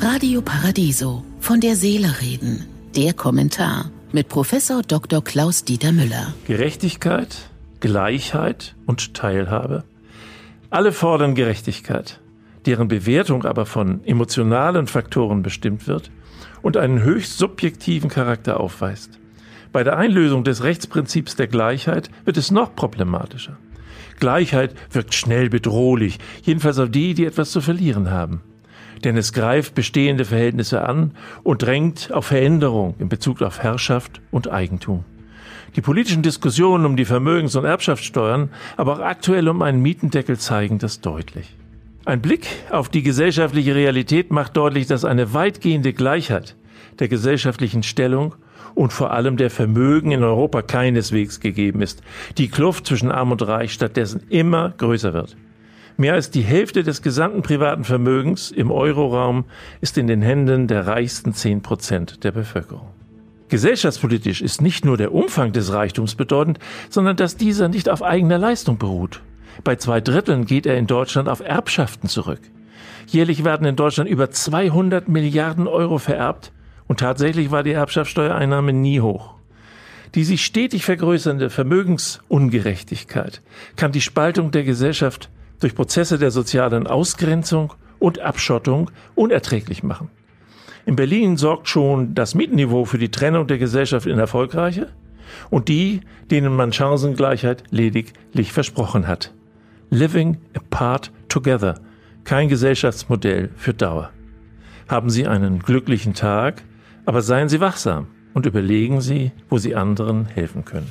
Radio Paradiso von der Seele reden. Der Kommentar mit Professor Dr. Klaus Dieter Müller. Gerechtigkeit, Gleichheit und Teilhabe. Alle fordern Gerechtigkeit, deren Bewertung aber von emotionalen Faktoren bestimmt wird und einen höchst subjektiven Charakter aufweist. Bei der Einlösung des Rechtsprinzips der Gleichheit wird es noch problematischer. Gleichheit wirkt schnell bedrohlich, jedenfalls auf die, die etwas zu verlieren haben denn es greift bestehende Verhältnisse an und drängt auf Veränderung in Bezug auf Herrschaft und Eigentum. Die politischen Diskussionen um die Vermögens- und Erbschaftssteuern, aber auch aktuell um einen Mietendeckel zeigen das deutlich. Ein Blick auf die gesellschaftliche Realität macht deutlich, dass eine weitgehende Gleichheit der gesellschaftlichen Stellung und vor allem der Vermögen in Europa keineswegs gegeben ist. Die Kluft zwischen Arm und Reich stattdessen immer größer wird. Mehr als die Hälfte des gesamten privaten Vermögens im Euroraum ist in den Händen der reichsten zehn Prozent der Bevölkerung. Gesellschaftspolitisch ist nicht nur der Umfang des Reichtums bedeutend, sondern dass dieser nicht auf eigener Leistung beruht. Bei zwei Dritteln geht er in Deutschland auf Erbschaften zurück. Jährlich werden in Deutschland über 200 Milliarden Euro vererbt und tatsächlich war die Erbschaftssteuereinnahme nie hoch. Die sich stetig vergrößernde Vermögensungerechtigkeit kann die Spaltung der Gesellschaft durch Prozesse der sozialen Ausgrenzung und Abschottung unerträglich machen. In Berlin sorgt schon das Mietenniveau für die Trennung der Gesellschaft in erfolgreiche und die, denen man Chancengleichheit lediglich versprochen hat. Living apart together. Kein Gesellschaftsmodell für Dauer. Haben Sie einen glücklichen Tag, aber seien Sie wachsam und überlegen Sie, wo Sie anderen helfen können.